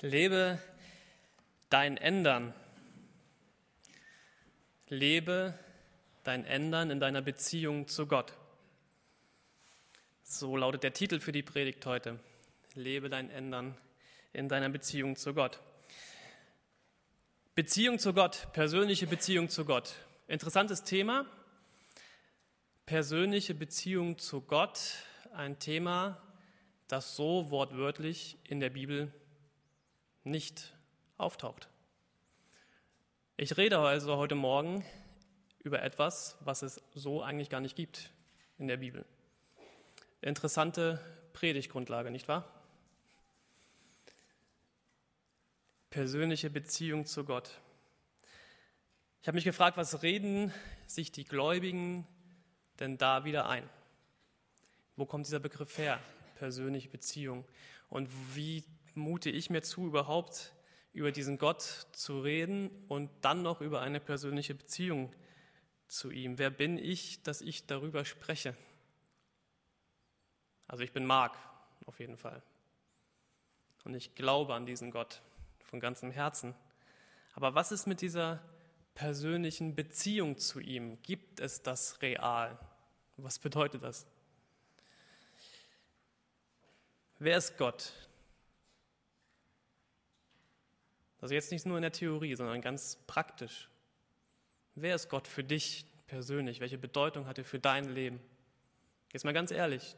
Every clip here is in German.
Lebe dein Ändern. Lebe dein Ändern in deiner Beziehung zu Gott. So lautet der Titel für die Predigt heute. Lebe dein Ändern in deiner Beziehung zu Gott. Beziehung zu Gott, persönliche Beziehung zu Gott. Interessantes Thema. Persönliche Beziehung zu Gott, ein Thema, das so wortwörtlich in der Bibel nicht auftaucht. Ich rede also heute Morgen über etwas, was es so eigentlich gar nicht gibt in der Bibel. Interessante Predigtgrundlage, nicht wahr? Persönliche Beziehung zu Gott. Ich habe mich gefragt, was reden sich die Gläubigen denn da wieder ein? Wo kommt dieser Begriff her? Persönliche Beziehung. Und wie mute ich mir zu, überhaupt über diesen Gott zu reden und dann noch über eine persönliche Beziehung zu ihm. Wer bin ich, dass ich darüber spreche? Also ich bin Mark, auf jeden Fall. Und ich glaube an diesen Gott von ganzem Herzen. Aber was ist mit dieser persönlichen Beziehung zu ihm? Gibt es das real? Was bedeutet das? Wer ist Gott? Also jetzt nicht nur in der Theorie, sondern ganz praktisch. Wer ist Gott für dich persönlich? Welche Bedeutung hat er für dein Leben? Jetzt mal ganz ehrlich,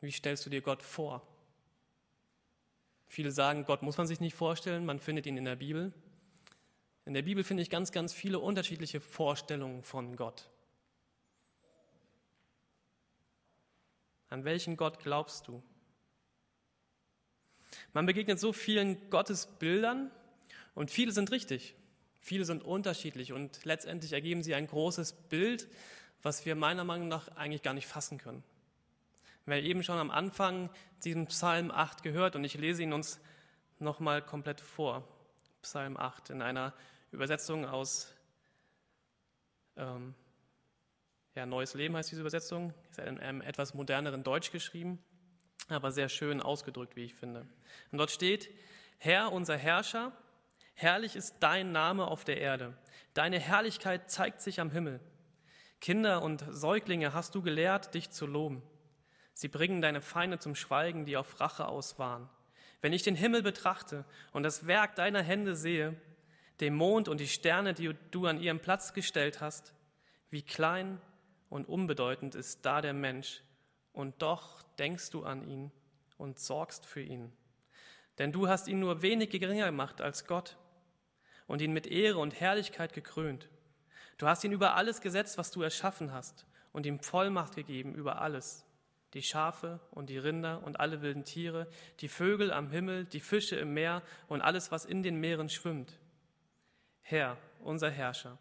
wie stellst du dir Gott vor? Viele sagen, Gott muss man sich nicht vorstellen, man findet ihn in der Bibel. In der Bibel finde ich ganz, ganz viele unterschiedliche Vorstellungen von Gott. An welchen Gott glaubst du? Man begegnet so vielen Gottesbildern und viele sind richtig, viele sind unterschiedlich und letztendlich ergeben sie ein großes Bild, was wir meiner Meinung nach eigentlich gar nicht fassen können. Wir haben eben schon am Anfang diesen Psalm 8 gehört und ich lese ihn uns nochmal komplett vor. Psalm 8 in einer Übersetzung aus ähm, ja, Neues Leben heißt diese Übersetzung, ist in einem etwas moderneren Deutsch geschrieben aber sehr schön ausgedrückt, wie ich finde. Und dort steht, Herr, unser Herrscher, herrlich ist dein Name auf der Erde. Deine Herrlichkeit zeigt sich am Himmel. Kinder und Säuglinge hast du gelehrt, dich zu loben. Sie bringen deine Feinde zum Schweigen, die auf Rache aus waren. Wenn ich den Himmel betrachte und das Werk deiner Hände sehe, den Mond und die Sterne, die du an ihrem Platz gestellt hast, wie klein und unbedeutend ist da der Mensch, und doch denkst du an ihn und sorgst für ihn. Denn du hast ihn nur wenig geringer gemacht als Gott und ihn mit Ehre und Herrlichkeit gekrönt. Du hast ihn über alles gesetzt, was du erschaffen hast, und ihm Vollmacht gegeben über alles. Die Schafe und die Rinder und alle wilden Tiere, die Vögel am Himmel, die Fische im Meer und alles, was in den Meeren schwimmt. Herr, unser Herrscher,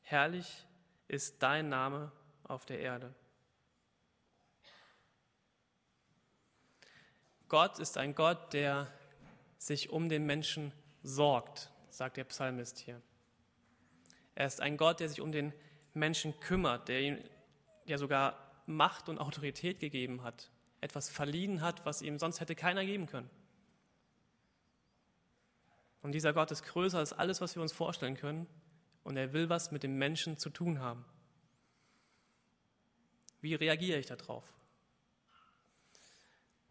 herrlich ist dein Name auf der Erde. Gott ist ein Gott, der sich um den Menschen sorgt, sagt der Psalmist hier. Er ist ein Gott, der sich um den Menschen kümmert, der ihm ja sogar Macht und Autorität gegeben hat, etwas verliehen hat, was ihm sonst hätte keiner geben können. Und dieser Gott ist größer als alles, was wir uns vorstellen können, und er will was mit dem Menschen zu tun haben. Wie reagiere ich darauf?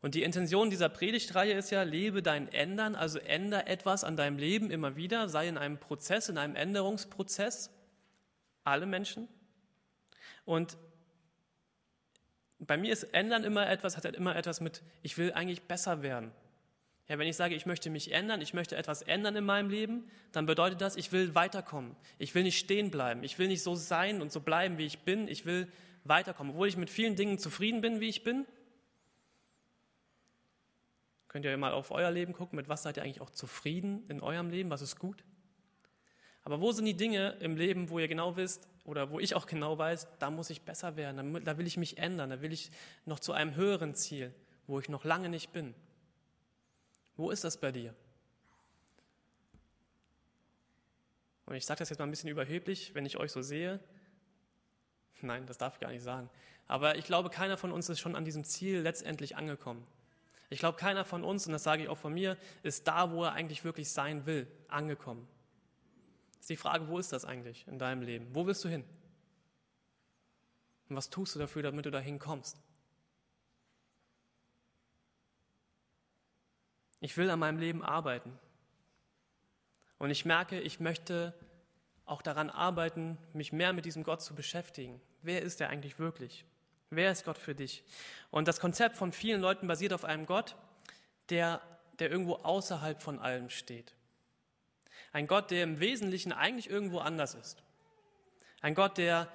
Und die Intention dieser Predigtreihe ist ja, lebe dein Ändern, also änder etwas an deinem Leben immer wieder, sei in einem Prozess, in einem Änderungsprozess, alle Menschen. Und bei mir ist Ändern immer etwas, hat halt immer etwas mit, ich will eigentlich besser werden. Ja, wenn ich sage, ich möchte mich ändern, ich möchte etwas ändern in meinem Leben, dann bedeutet das, ich will weiterkommen. Ich will nicht stehen bleiben. Ich will nicht so sein und so bleiben, wie ich bin. Ich will weiterkommen. Obwohl ich mit vielen Dingen zufrieden bin, wie ich bin, Könnt ihr mal auf euer Leben gucken, mit was seid ihr eigentlich auch zufrieden in eurem Leben, was ist gut? Aber wo sind die Dinge im Leben, wo ihr genau wisst oder wo ich auch genau weiß, da muss ich besser werden, da will ich mich ändern, da will ich noch zu einem höheren Ziel, wo ich noch lange nicht bin? Wo ist das bei dir? Und ich sage das jetzt mal ein bisschen überheblich, wenn ich euch so sehe. Nein, das darf ich gar nicht sagen. Aber ich glaube, keiner von uns ist schon an diesem Ziel letztendlich angekommen. Ich glaube, keiner von uns, und das sage ich auch von mir, ist da, wo er eigentlich wirklich sein will, angekommen. Das ist die Frage, wo ist das eigentlich in deinem Leben? Wo willst du hin? Und was tust du dafür, damit du dahin kommst? Ich will an meinem Leben arbeiten. Und ich merke, ich möchte auch daran arbeiten, mich mehr mit diesem Gott zu beschäftigen. Wer ist er eigentlich wirklich? Wer ist Gott für dich? Und das Konzept von vielen Leuten basiert auf einem Gott, der, der irgendwo außerhalb von allem steht. Ein Gott, der im Wesentlichen eigentlich irgendwo anders ist. Ein Gott, der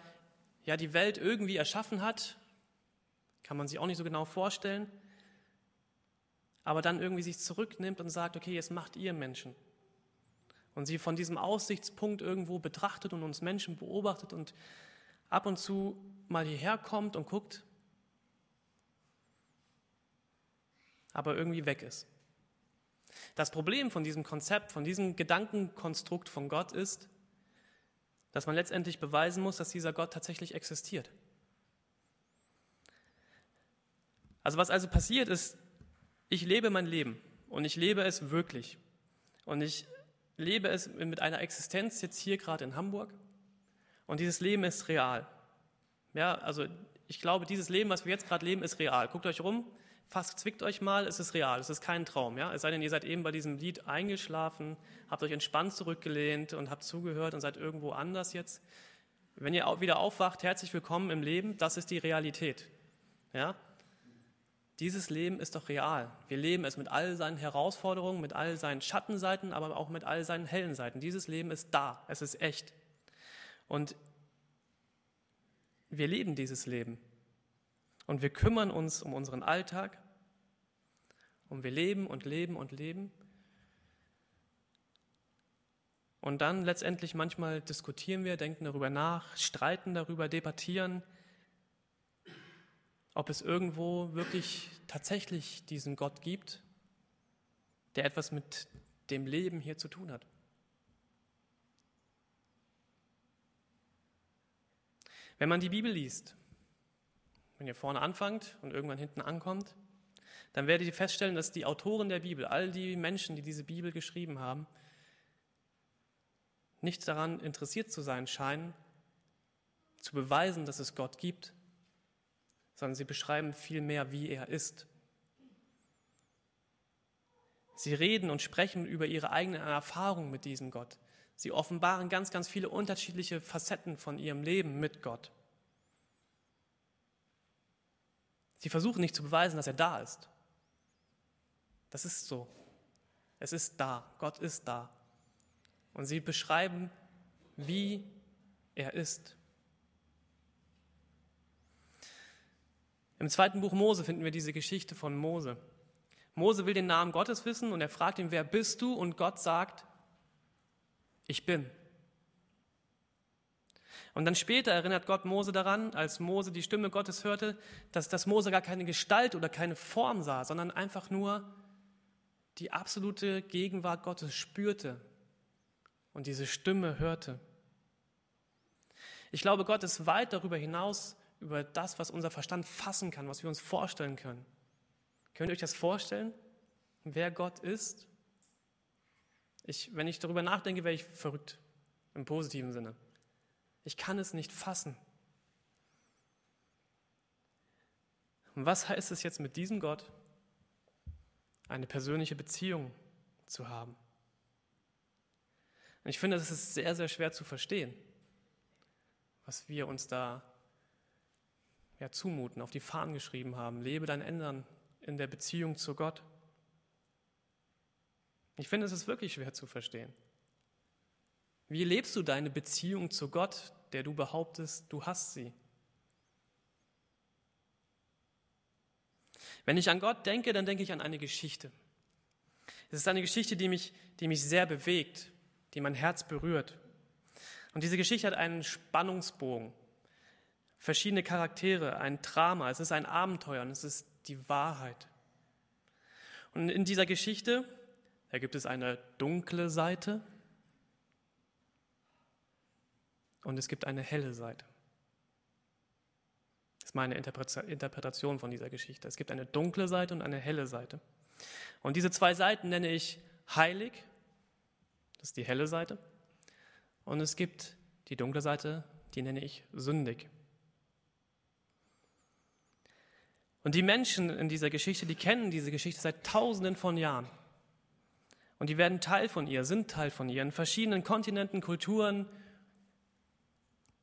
ja die Welt irgendwie erschaffen hat, kann man sich auch nicht so genau vorstellen, aber dann irgendwie sich zurücknimmt und sagt, okay, jetzt macht ihr Menschen und sie von diesem Aussichtspunkt irgendwo betrachtet und uns Menschen beobachtet und ab und zu mal hierher kommt und guckt, aber irgendwie weg ist. Das Problem von diesem Konzept, von diesem Gedankenkonstrukt von Gott ist, dass man letztendlich beweisen muss, dass dieser Gott tatsächlich existiert. Also was also passiert ist, ich lebe mein Leben und ich lebe es wirklich. Und ich lebe es mit einer Existenz jetzt hier gerade in Hamburg und dieses Leben ist real. Ja, also ich glaube, dieses Leben, was wir jetzt gerade leben, ist real. Guckt euch rum, fast zwickt euch mal, es ist real, es ist kein Traum. Ja? Es sei denn, ihr seid eben bei diesem Lied eingeschlafen, habt euch entspannt zurückgelehnt und habt zugehört und seid irgendwo anders jetzt. Wenn ihr wieder aufwacht, herzlich willkommen im Leben, das ist die Realität. Ja? Dieses Leben ist doch real. Wir leben es mit all seinen Herausforderungen, mit all seinen Schattenseiten, aber auch mit all seinen hellen Seiten. Dieses Leben ist da, es ist echt. Und wir leben dieses Leben. Und wir kümmern uns um unseren Alltag. Und wir leben und leben und leben. Und dann letztendlich manchmal diskutieren wir, denken darüber nach, streiten darüber, debattieren ob es irgendwo wirklich tatsächlich diesen Gott gibt, der etwas mit dem Leben hier zu tun hat. Wenn man die Bibel liest, wenn ihr vorne anfangt und irgendwann hinten ankommt, dann werdet ihr feststellen, dass die Autoren der Bibel, all die Menschen, die diese Bibel geschrieben haben, nicht daran interessiert zu sein scheinen, zu beweisen, dass es Gott gibt, sondern sie beschreiben vielmehr, wie er ist. Sie reden und sprechen über ihre eigenen Erfahrungen mit diesem Gott. Sie offenbaren ganz, ganz viele unterschiedliche Facetten von ihrem Leben mit Gott. Sie versuchen nicht zu beweisen, dass er da ist. Das ist so. Es ist da. Gott ist da. Und sie beschreiben, wie er ist. Im zweiten Buch Mose finden wir diese Geschichte von Mose. Mose will den Namen Gottes wissen und er fragt ihn, wer bist du? Und Gott sagt, ich bin. Und dann später erinnert Gott Mose daran, als Mose die Stimme Gottes hörte, dass, dass Mose gar keine Gestalt oder keine Form sah, sondern einfach nur die absolute Gegenwart Gottes spürte und diese Stimme hörte. Ich glaube, Gott ist weit darüber hinaus über das, was unser Verstand fassen kann, was wir uns vorstellen können. Könnt ihr euch das vorstellen, wer Gott ist? Ich, wenn ich darüber nachdenke, wäre ich verrückt, im positiven Sinne. Ich kann es nicht fassen. Und was heißt es jetzt mit diesem Gott, eine persönliche Beziehung zu haben? Und ich finde, das ist sehr, sehr schwer zu verstehen, was wir uns da ja, zumuten, auf die Fahnen geschrieben haben. Lebe dein Ändern in der Beziehung zu Gott. Ich finde, es ist wirklich schwer zu verstehen. Wie lebst du deine Beziehung zu Gott, der du behauptest, du hast sie? Wenn ich an Gott denke, dann denke ich an eine Geschichte. Es ist eine Geschichte, die mich, die mich sehr bewegt, die mein Herz berührt. Und diese Geschichte hat einen Spannungsbogen verschiedene Charaktere, ein Drama, es ist ein Abenteuer und es ist die Wahrheit. Und in dieser Geschichte, da gibt es eine dunkle Seite und es gibt eine helle Seite. Das ist meine Interpretation von dieser Geschichte. Es gibt eine dunkle Seite und eine helle Seite. Und diese zwei Seiten nenne ich heilig, das ist die helle Seite. Und es gibt die dunkle Seite, die nenne ich sündig. Und die Menschen in dieser Geschichte, die kennen diese Geschichte seit Tausenden von Jahren. Und die werden Teil von ihr, sind Teil von ihr, in verschiedenen Kontinenten, Kulturen,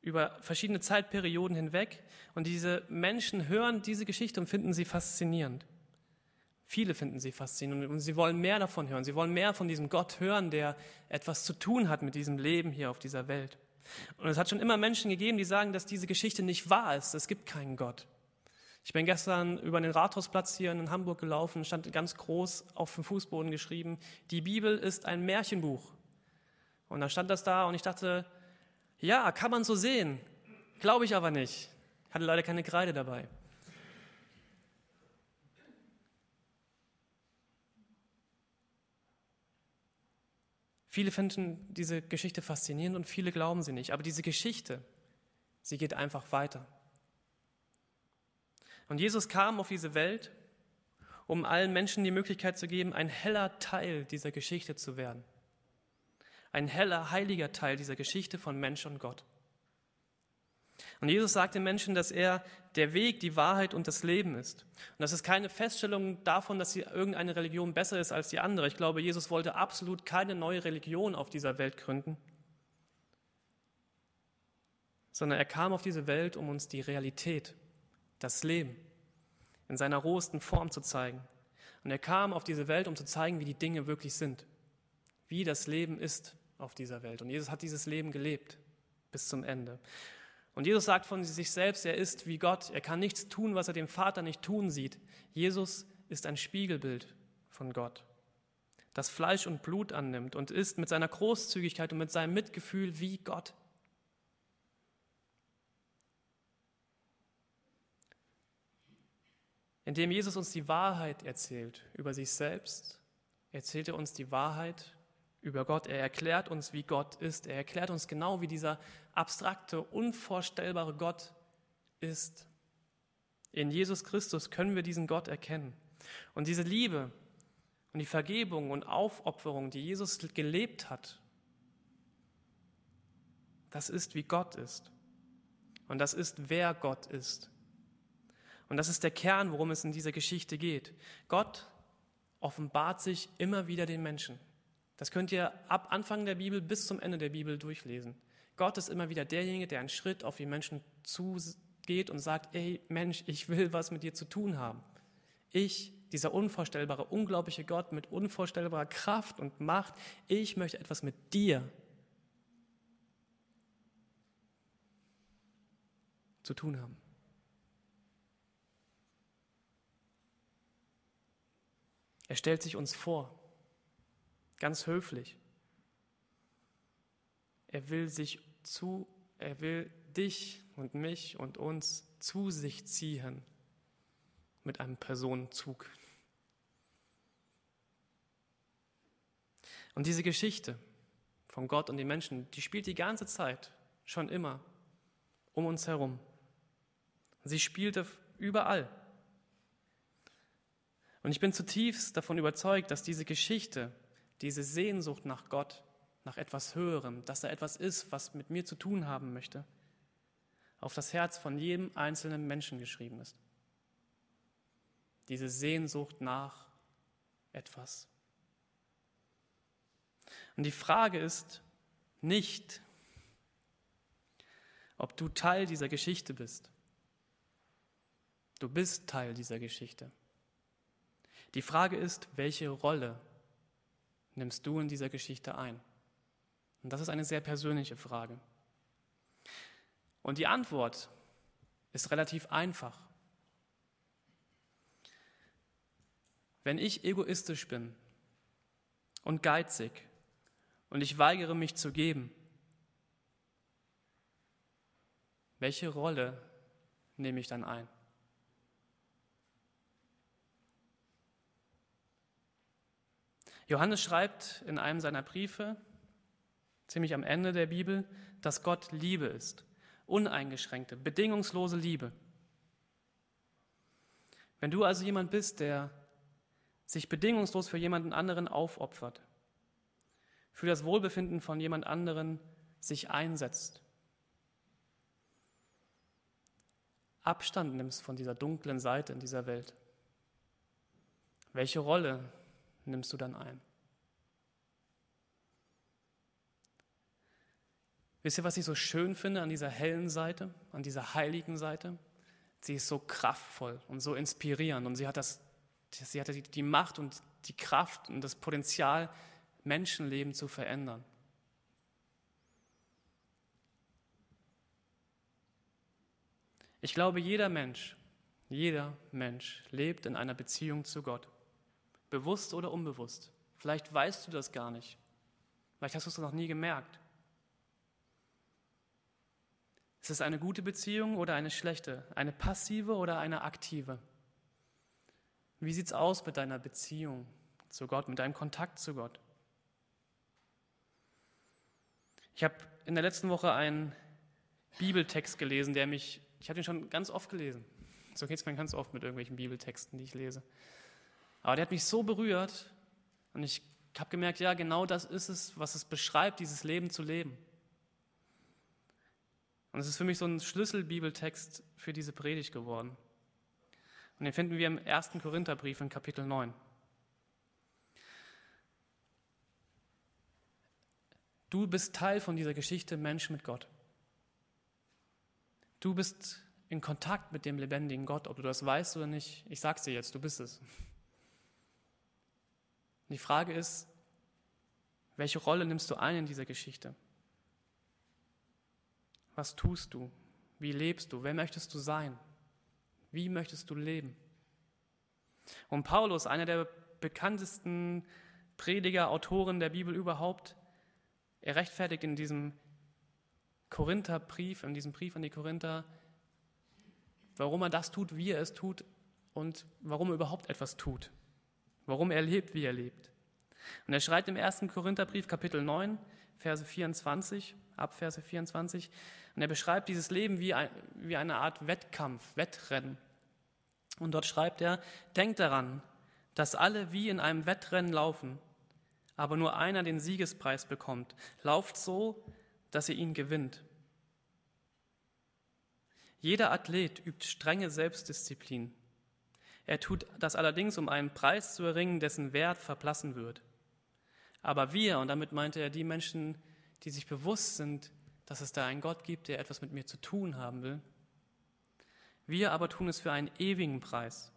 über verschiedene Zeitperioden hinweg. Und diese Menschen hören diese Geschichte und finden sie faszinierend. Viele finden sie faszinierend und sie wollen mehr davon hören. Sie wollen mehr von diesem Gott hören, der etwas zu tun hat mit diesem Leben hier auf dieser Welt. Und es hat schon immer Menschen gegeben, die sagen, dass diese Geschichte nicht wahr ist. Es gibt keinen Gott. Ich bin gestern über den Rathausplatz hier in Hamburg gelaufen, stand ganz groß auf dem Fußboden geschrieben, die Bibel ist ein Märchenbuch. Und da stand das da und ich dachte, ja, kann man so sehen, glaube ich aber nicht. Ich hatte leider keine Kreide dabei. Viele finden diese Geschichte faszinierend und viele glauben sie nicht. Aber diese Geschichte, sie geht einfach weiter. Und Jesus kam auf diese Welt, um allen Menschen die Möglichkeit zu geben, ein heller Teil dieser Geschichte zu werden. Ein heller, heiliger Teil dieser Geschichte von Mensch und Gott. Und Jesus sagt den Menschen, dass er der Weg, die Wahrheit und das Leben ist. Und das ist keine Feststellung davon, dass irgendeine Religion besser ist als die andere. Ich glaube, Jesus wollte absolut keine neue Religion auf dieser Welt gründen, sondern er kam auf diese Welt, um uns die Realität das Leben in seiner rohesten Form zu zeigen. Und er kam auf diese Welt, um zu zeigen, wie die Dinge wirklich sind, wie das Leben ist auf dieser Welt. Und Jesus hat dieses Leben gelebt bis zum Ende. Und Jesus sagt von sich selbst, er ist wie Gott. Er kann nichts tun, was er dem Vater nicht tun sieht. Jesus ist ein Spiegelbild von Gott, das Fleisch und Blut annimmt und ist mit seiner Großzügigkeit und mit seinem Mitgefühl wie Gott. Indem Jesus uns die Wahrheit erzählt über sich selbst, erzählt er uns die Wahrheit über Gott. Er erklärt uns, wie Gott ist. Er erklärt uns genau, wie dieser abstrakte, unvorstellbare Gott ist. In Jesus Christus können wir diesen Gott erkennen. Und diese Liebe und die Vergebung und Aufopferung, die Jesus gelebt hat, das ist, wie Gott ist. Und das ist, wer Gott ist. Und das ist der Kern, worum es in dieser Geschichte geht. Gott offenbart sich immer wieder den Menschen. Das könnt ihr ab Anfang der Bibel bis zum Ende der Bibel durchlesen. Gott ist immer wieder derjenige, der einen Schritt auf die Menschen zugeht und sagt, ey Mensch, ich will was mit dir zu tun haben. Ich, dieser unvorstellbare, unglaubliche Gott mit unvorstellbarer Kraft und Macht, ich möchte etwas mit dir zu tun haben. Er stellt sich uns vor, ganz höflich. Er will sich zu, er will dich und mich und uns zu sich ziehen mit einem Personenzug. Und diese Geschichte von Gott und den Menschen, die spielt die ganze Zeit, schon immer, um uns herum. Sie spielte überall. Und ich bin zutiefst davon überzeugt, dass diese Geschichte, diese Sehnsucht nach Gott, nach etwas Höherem, dass da etwas ist, was mit mir zu tun haben möchte, auf das Herz von jedem einzelnen Menschen geschrieben ist. Diese Sehnsucht nach etwas. Und die Frage ist nicht, ob du Teil dieser Geschichte bist. Du bist Teil dieser Geschichte. Die Frage ist, welche Rolle nimmst du in dieser Geschichte ein? Und das ist eine sehr persönliche Frage. Und die Antwort ist relativ einfach. Wenn ich egoistisch bin und geizig und ich weigere mich zu geben, welche Rolle nehme ich dann ein? Johannes schreibt in einem seiner Briefe, ziemlich am Ende der Bibel, dass Gott Liebe ist. Uneingeschränkte, bedingungslose Liebe. Wenn du also jemand bist, der sich bedingungslos für jemanden anderen aufopfert, für das Wohlbefinden von jemand anderen sich einsetzt, Abstand nimmst von dieser dunklen Seite in dieser Welt, welche Rolle nimmst du dann ein? Wisst ihr, was ich so schön finde an dieser hellen Seite, an dieser heiligen Seite? Sie ist so kraftvoll und so inspirierend und sie hat, das, sie hat die Macht und die Kraft und das Potenzial, Menschenleben zu verändern. Ich glaube, jeder Mensch, jeder Mensch lebt in einer Beziehung zu Gott. Bewusst oder unbewusst. Vielleicht weißt du das gar nicht. Vielleicht hast du es noch nie gemerkt. Ist es eine gute Beziehung oder eine schlechte? Eine passive oder eine aktive? Wie sieht es aus mit deiner Beziehung zu Gott, mit deinem Kontakt zu Gott? Ich habe in der letzten Woche einen Bibeltext gelesen, der mich ich habe den schon ganz oft gelesen. So geht es mir ganz oft mit irgendwelchen Bibeltexten, die ich lese. Aber der hat mich so berührt und ich habe gemerkt, ja, genau das ist es, was es beschreibt, dieses Leben zu leben. Und es ist für mich so ein Schlüsselbibeltext für diese Predigt geworden. Und den finden wir im ersten Korintherbrief in Kapitel 9. Du bist Teil von dieser Geschichte Mensch mit Gott. Du bist in Kontakt mit dem lebendigen Gott, ob du das weißt oder nicht. Ich sag's dir jetzt, du bist es. Die Frage ist, welche Rolle nimmst du ein in dieser Geschichte? Was tust du? Wie lebst du? Wer möchtest du sein? Wie möchtest du leben? Und Paulus, einer der bekanntesten Prediger, Autoren der Bibel überhaupt, er rechtfertigt in diesem Korintherbrief, in diesem Brief an die Korinther, warum er das tut, wie er es tut und warum er überhaupt etwas tut. Warum er lebt, wie er lebt. Und er schreibt im ersten Korintherbrief, Kapitel 9, Verse 24, ab Verse 24, und er beschreibt dieses Leben wie, ein, wie eine Art Wettkampf, Wettrennen. Und dort schreibt er, denkt daran, dass alle wie in einem Wettrennen laufen, aber nur einer den Siegespreis bekommt. Lauft so, dass ihr ihn gewinnt. Jeder Athlet übt strenge Selbstdisziplin. Er tut das allerdings, um einen Preis zu erringen, dessen Wert verblassen wird. Aber wir, und damit meinte er die Menschen, die sich bewusst sind, dass es da einen Gott gibt, der etwas mit mir zu tun haben will, wir aber tun es für einen ewigen Preis.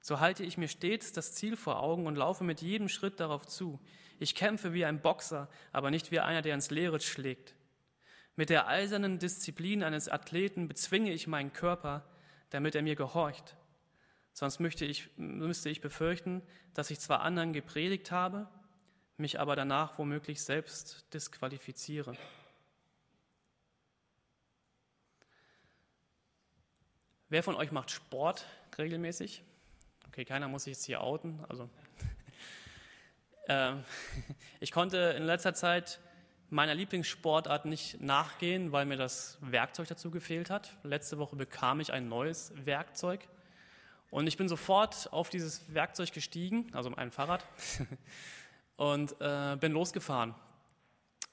So halte ich mir stets das Ziel vor Augen und laufe mit jedem Schritt darauf zu. Ich kämpfe wie ein Boxer, aber nicht wie einer, der ins Leere schlägt. Mit der eisernen Disziplin eines Athleten bezwinge ich meinen Körper, damit er mir gehorcht. Sonst müsste ich, müsste ich befürchten, dass ich zwar anderen gepredigt habe, mich aber danach womöglich selbst disqualifiziere. Wer von euch macht Sport regelmäßig? Okay, keiner muss sich jetzt hier outen. Also, äh, ich konnte in letzter Zeit meiner Lieblingssportart nicht nachgehen, weil mir das Werkzeug dazu gefehlt hat. Letzte Woche bekam ich ein neues Werkzeug und ich bin sofort auf dieses Werkzeug gestiegen, also ein Fahrrad, und äh, bin losgefahren.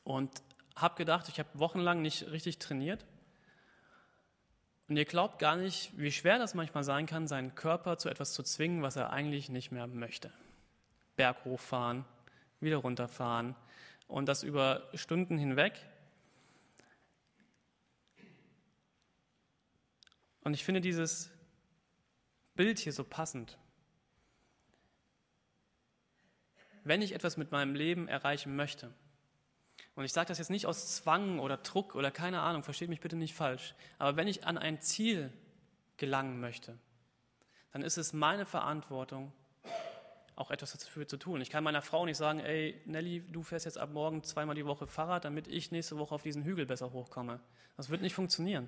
Und habe gedacht, ich habe wochenlang nicht richtig trainiert und ihr glaubt gar nicht, wie schwer das manchmal sein kann, seinen Körper zu etwas zu zwingen, was er eigentlich nicht mehr möchte. Berg hochfahren, wieder runterfahren und das über Stunden hinweg. Und ich finde dieses Bild hier so passend. Wenn ich etwas mit meinem Leben erreichen möchte, und ich sage das jetzt nicht aus Zwang oder Druck oder keine Ahnung, versteht mich bitte nicht falsch. Aber wenn ich an ein Ziel gelangen möchte, dann ist es meine Verantwortung, auch etwas dafür zu tun. Ich kann meiner Frau nicht sagen, ey, Nelly, du fährst jetzt ab morgen zweimal die Woche Fahrrad, damit ich nächste Woche auf diesen Hügel besser hochkomme. Das wird nicht funktionieren.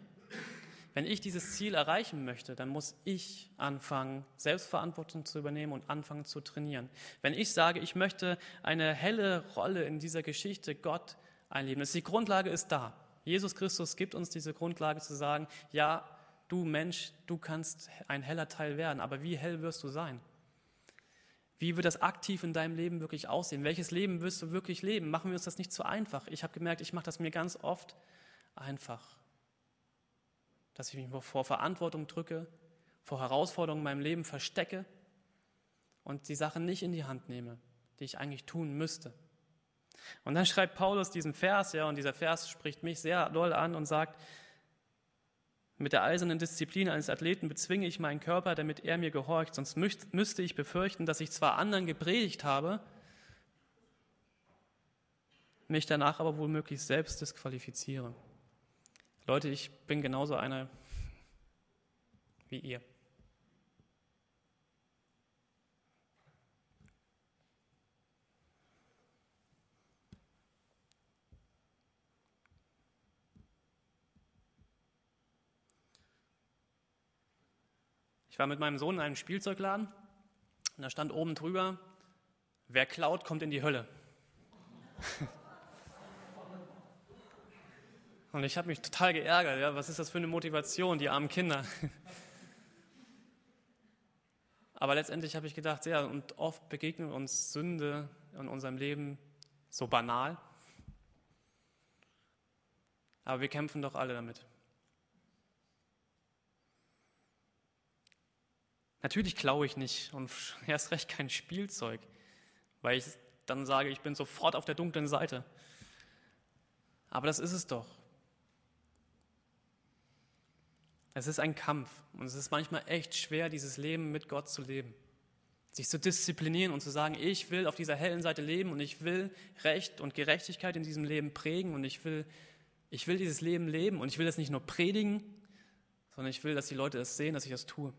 Wenn ich dieses Ziel erreichen möchte, dann muss ich anfangen, Selbstverantwortung zu übernehmen und anfangen zu trainieren. Wenn ich sage, ich möchte eine helle Rolle in dieser Geschichte Gott einleben, ist die Grundlage ist da. Jesus Christus gibt uns diese Grundlage zu sagen, ja, du Mensch, du kannst ein heller Teil werden, aber wie hell wirst du sein? Wie wird das aktiv in deinem Leben wirklich aussehen? Welches Leben wirst du wirklich leben? Machen wir uns das nicht zu einfach. Ich habe gemerkt, ich mache das mir ganz oft einfach. Dass ich mich vor Verantwortung drücke, vor Herausforderungen in meinem Leben verstecke und die Sachen nicht in die Hand nehme, die ich eigentlich tun müsste. Und dann schreibt Paulus diesen Vers, ja, und dieser Vers spricht mich sehr doll an und sagt, mit der eisernen Disziplin eines Athleten bezwinge ich meinen Körper, damit er mir gehorcht, sonst müsste ich befürchten, dass ich zwar anderen gepredigt habe, mich danach aber womöglich selbst disqualifiziere. Leute, ich bin genauso einer wie ihr. Ich war mit meinem Sohn in einem Spielzeugladen und da stand oben drüber, wer klaut, kommt in die Hölle. Und ich habe mich total geärgert. Ja, was ist das für eine Motivation, die armen Kinder? Aber letztendlich habe ich gedacht, ja, und oft begegnet uns Sünde in unserem Leben so banal. Aber wir kämpfen doch alle damit. Natürlich klaue ich nicht und erst recht kein Spielzeug, weil ich dann sage, ich bin sofort auf der dunklen Seite. Aber das ist es doch. Es ist ein Kampf und es ist manchmal echt schwer, dieses Leben mit Gott zu leben. Sich zu disziplinieren und zu sagen, ich will auf dieser hellen Seite leben und ich will Recht und Gerechtigkeit in diesem Leben prägen und ich will, ich will dieses Leben leben und ich will das nicht nur predigen, sondern ich will, dass die Leute das sehen, dass ich das tue.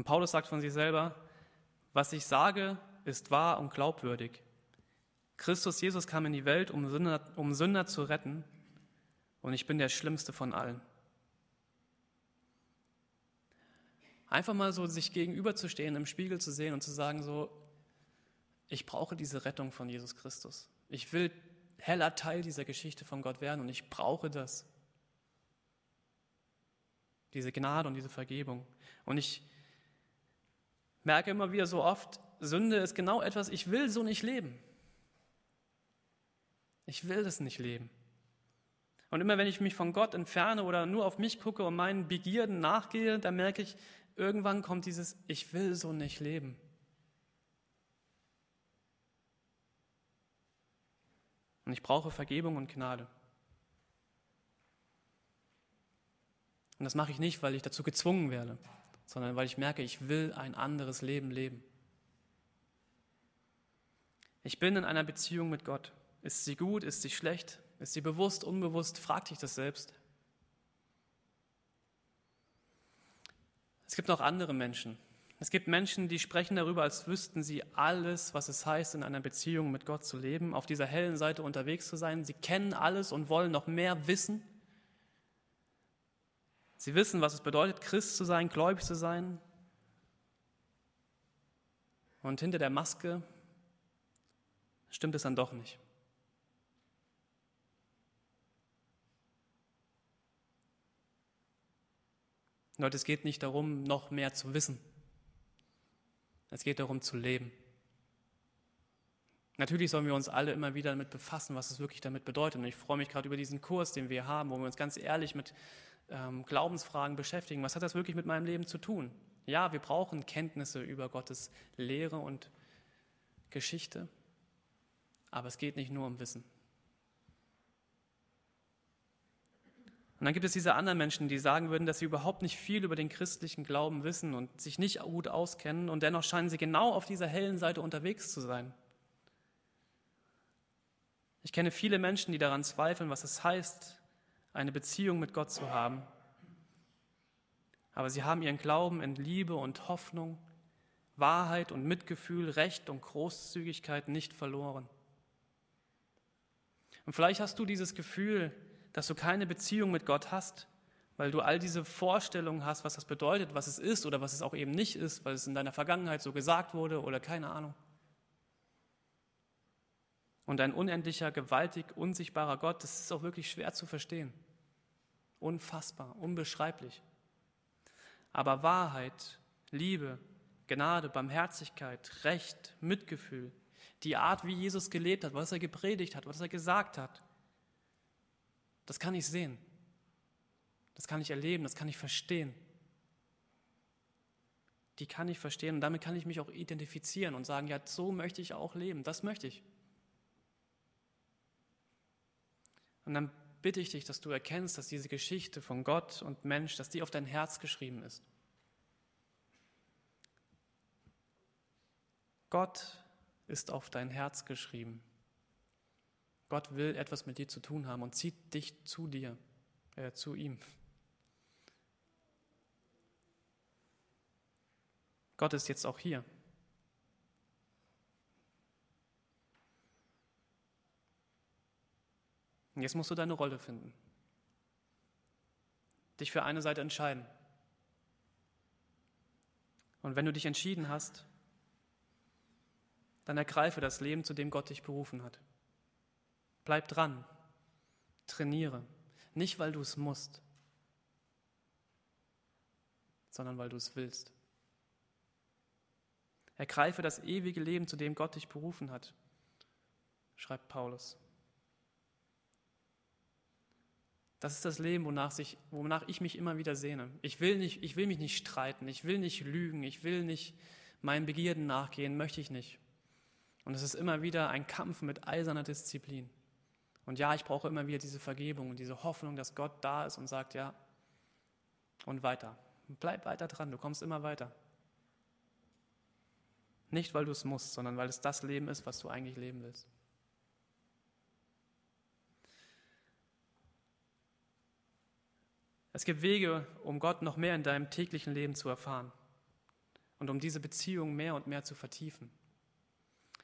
Und Paulus sagt von sich selber, was ich sage, ist wahr und glaubwürdig. Christus Jesus kam in die Welt, um Sünder, um Sünder zu retten, und ich bin der Schlimmste von allen. Einfach mal so sich gegenüberzustehen, im Spiegel zu sehen und zu sagen, so, ich brauche diese Rettung von Jesus Christus. Ich will heller Teil dieser Geschichte von Gott werden und ich brauche das. Diese Gnade und diese Vergebung. Und ich merke immer wieder so oft, Sünde ist genau etwas, ich will so nicht leben. Ich will das nicht leben. Und immer wenn ich mich von Gott entferne oder nur auf mich gucke und meinen Begierden nachgehe, dann merke ich, irgendwann kommt dieses, ich will so nicht leben. Und ich brauche Vergebung und Gnade. Und das mache ich nicht, weil ich dazu gezwungen werde sondern weil ich merke, ich will ein anderes Leben leben. Ich bin in einer Beziehung mit Gott. Ist sie gut? Ist sie schlecht? Ist sie bewusst, unbewusst? Frag dich das selbst. Es gibt noch andere Menschen. Es gibt Menschen, die sprechen darüber, als wüssten sie alles, was es heißt, in einer Beziehung mit Gott zu leben, auf dieser hellen Seite unterwegs zu sein. Sie kennen alles und wollen noch mehr wissen. Sie wissen, was es bedeutet, Christ zu sein, gläubig zu sein. Und hinter der Maske stimmt es dann doch nicht. Leute, es geht nicht darum, noch mehr zu wissen. Es geht darum, zu leben. Natürlich sollen wir uns alle immer wieder damit befassen, was es wirklich damit bedeutet. Und ich freue mich gerade über diesen Kurs, den wir haben, wo wir uns ganz ehrlich mit ähm, Glaubensfragen beschäftigen. Was hat das wirklich mit meinem Leben zu tun? Ja, wir brauchen Kenntnisse über Gottes Lehre und Geschichte, aber es geht nicht nur um Wissen. Und dann gibt es diese anderen Menschen, die sagen würden, dass sie überhaupt nicht viel über den christlichen Glauben wissen und sich nicht gut auskennen und dennoch scheinen sie genau auf dieser hellen Seite unterwegs zu sein. Ich kenne viele Menschen, die daran zweifeln, was es heißt, eine Beziehung mit Gott zu haben. Aber sie haben ihren Glauben in Liebe und Hoffnung, Wahrheit und Mitgefühl, Recht und Großzügigkeit nicht verloren. Und vielleicht hast du dieses Gefühl, dass du keine Beziehung mit Gott hast, weil du all diese Vorstellungen hast, was das bedeutet, was es ist oder was es auch eben nicht ist, weil es in deiner Vergangenheit so gesagt wurde oder keine Ahnung. Und ein unendlicher, gewaltig, unsichtbarer Gott, das ist auch wirklich schwer zu verstehen. Unfassbar, unbeschreiblich. Aber Wahrheit, Liebe, Gnade, Barmherzigkeit, Recht, Mitgefühl, die Art, wie Jesus gelebt hat, was er gepredigt hat, was er gesagt hat, das kann ich sehen. Das kann ich erleben, das kann ich verstehen. Die kann ich verstehen und damit kann ich mich auch identifizieren und sagen, ja, so möchte ich auch leben, das möchte ich. Und dann bitte ich dich, dass du erkennst, dass diese Geschichte von Gott und Mensch, dass die auf dein Herz geschrieben ist. Gott ist auf dein Herz geschrieben. Gott will etwas mit dir zu tun haben und zieht dich zu dir, äh, zu ihm. Gott ist jetzt auch hier. Und jetzt musst du deine Rolle finden. Dich für eine Seite entscheiden. Und wenn du dich entschieden hast, dann ergreife das Leben, zu dem Gott dich berufen hat. Bleib dran, trainiere, nicht weil du es musst, sondern weil du es willst. Ergreife das ewige Leben, zu dem Gott dich berufen hat, schreibt Paulus. Das ist das Leben, wonach, sich, wonach ich mich immer wieder sehne. Ich will, nicht, ich will mich nicht streiten, ich will nicht lügen, ich will nicht meinen Begierden nachgehen, möchte ich nicht. Und es ist immer wieder ein Kampf mit eiserner Disziplin. Und ja, ich brauche immer wieder diese Vergebung und diese Hoffnung, dass Gott da ist und sagt, ja, und weiter. Bleib weiter dran, du kommst immer weiter. Nicht, weil du es musst, sondern weil es das Leben ist, was du eigentlich leben willst. Es gibt Wege, um Gott noch mehr in deinem täglichen Leben zu erfahren und um diese Beziehung mehr und mehr zu vertiefen.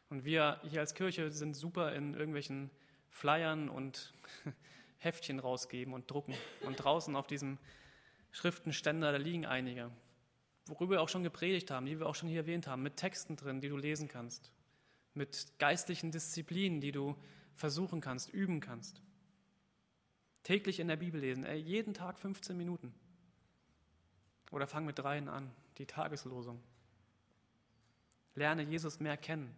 Und wir hier als Kirche sind super in irgendwelchen Flyern und Heftchen rausgeben und drucken. Und draußen auf diesem Schriftenständer, da liegen einige, worüber wir auch schon gepredigt haben, die wir auch schon hier erwähnt haben, mit Texten drin, die du lesen kannst, mit geistlichen Disziplinen, die du versuchen kannst, üben kannst. Täglich in der Bibel lesen, ey, jeden Tag 15 Minuten. Oder fang mit dreien an, die Tageslosung. Lerne Jesus mehr kennen.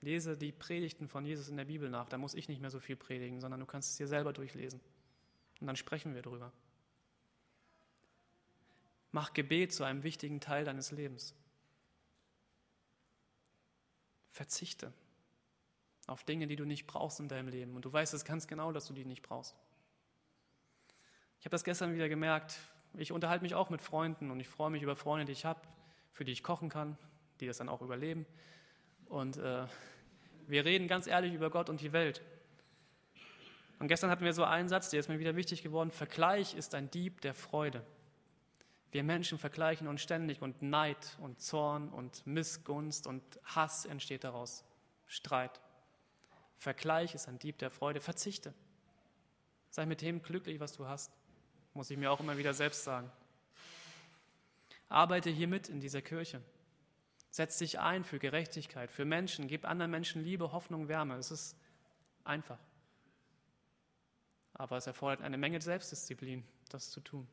Lese die Predigten von Jesus in der Bibel nach. Da muss ich nicht mehr so viel predigen, sondern du kannst es dir selber durchlesen. Und dann sprechen wir darüber. Mach Gebet zu einem wichtigen Teil deines Lebens. Verzichte auf Dinge, die du nicht brauchst in deinem Leben. Und du weißt es ganz genau, dass du die nicht brauchst. Ich habe das gestern wieder gemerkt. Ich unterhalte mich auch mit Freunden und ich freue mich über Freunde, die ich habe, für die ich kochen kann, die das dann auch überleben. Und äh, wir reden ganz ehrlich über Gott und die Welt. Und gestern hatten wir so einen Satz, der ist mir wieder wichtig geworden. Vergleich ist ein Dieb der Freude. Wir Menschen vergleichen uns ständig und Neid und Zorn und Missgunst und Hass entsteht daraus. Streit. Vergleich ist ein Dieb der Freude. Verzichte. Sei mit dem glücklich, was du hast. Muss ich mir auch immer wieder selbst sagen. Arbeite hier mit in dieser Kirche. Setz dich ein für Gerechtigkeit, für Menschen, gib anderen Menschen Liebe, Hoffnung, Wärme. Es ist einfach. Aber es erfordert eine Menge Selbstdisziplin, das zu tun.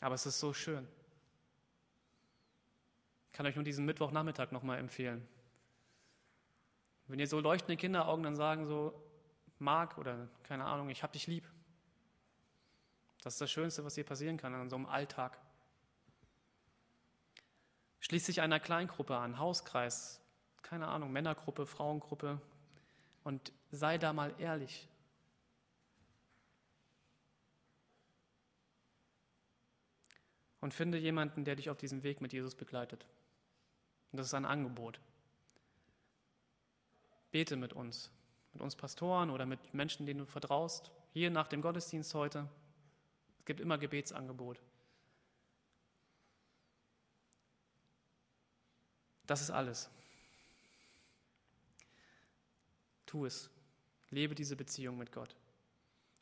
Aber es ist so schön. Ich kann euch nur diesen Mittwochnachmittag nochmal empfehlen. Wenn ihr so leuchtende Kinderaugen dann sagen, so, Marc oder keine Ahnung, ich hab dich lieb. Das ist das Schönste, was hier passieren kann an so einem Alltag. Schließ dich einer Kleingruppe an, Hauskreis, keine Ahnung, Männergruppe, Frauengruppe und sei da mal ehrlich. Und finde jemanden, der dich auf diesem Weg mit Jesus begleitet. Und das ist ein Angebot. Bete mit uns, mit uns Pastoren oder mit Menschen, denen du vertraust. Hier nach dem Gottesdienst heute. Es gibt immer Gebetsangebot. Das ist alles. Tu es. Lebe diese Beziehung mit Gott.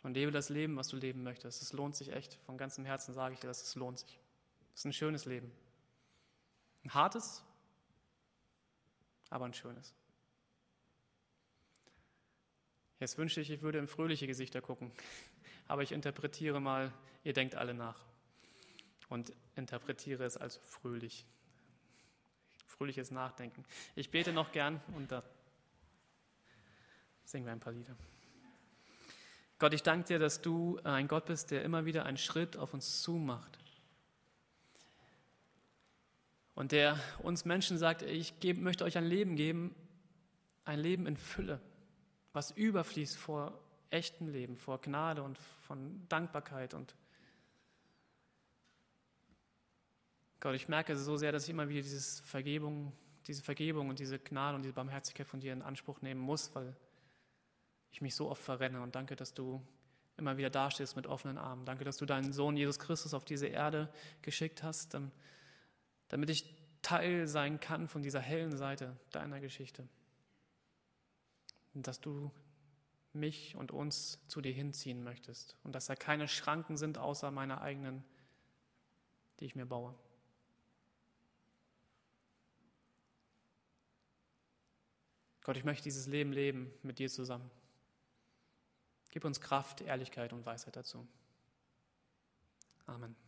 Und lebe das Leben, was du leben möchtest. Es lohnt sich echt. Von ganzem Herzen sage ich dir, dass es lohnt sich. Es ist ein schönes Leben. Ein hartes, aber ein schönes. Jetzt wünsche ich, ich würde in fröhliche Gesichter gucken, aber ich interpretiere mal, ihr denkt alle nach und interpretiere es als fröhlich. Fröhliches Nachdenken. Ich bete noch gern und da singen wir ein paar Lieder. Gott, ich danke dir, dass du ein Gott bist, der immer wieder einen Schritt auf uns zumacht. Und der uns Menschen sagt, ich möchte euch ein Leben geben, ein Leben in Fülle, was überfließt vor echtem Leben, vor Gnade und von Dankbarkeit. Und Gott, ich merke so sehr, dass ich immer wieder dieses Vergebung, diese Vergebung und diese Gnade und diese Barmherzigkeit von dir in Anspruch nehmen muss, weil ich mich so oft verrenne. Und danke, dass du immer wieder dastehst mit offenen Armen. Danke, dass du deinen Sohn Jesus Christus auf diese Erde geschickt hast, damit ich Teil sein kann von dieser hellen Seite deiner Geschichte. Dass du mich und uns zu dir hinziehen möchtest und dass da keine Schranken sind außer meiner eigenen, die ich mir baue. Gott, ich möchte dieses Leben leben mit dir zusammen. Gib uns Kraft, Ehrlichkeit und Weisheit dazu. Amen.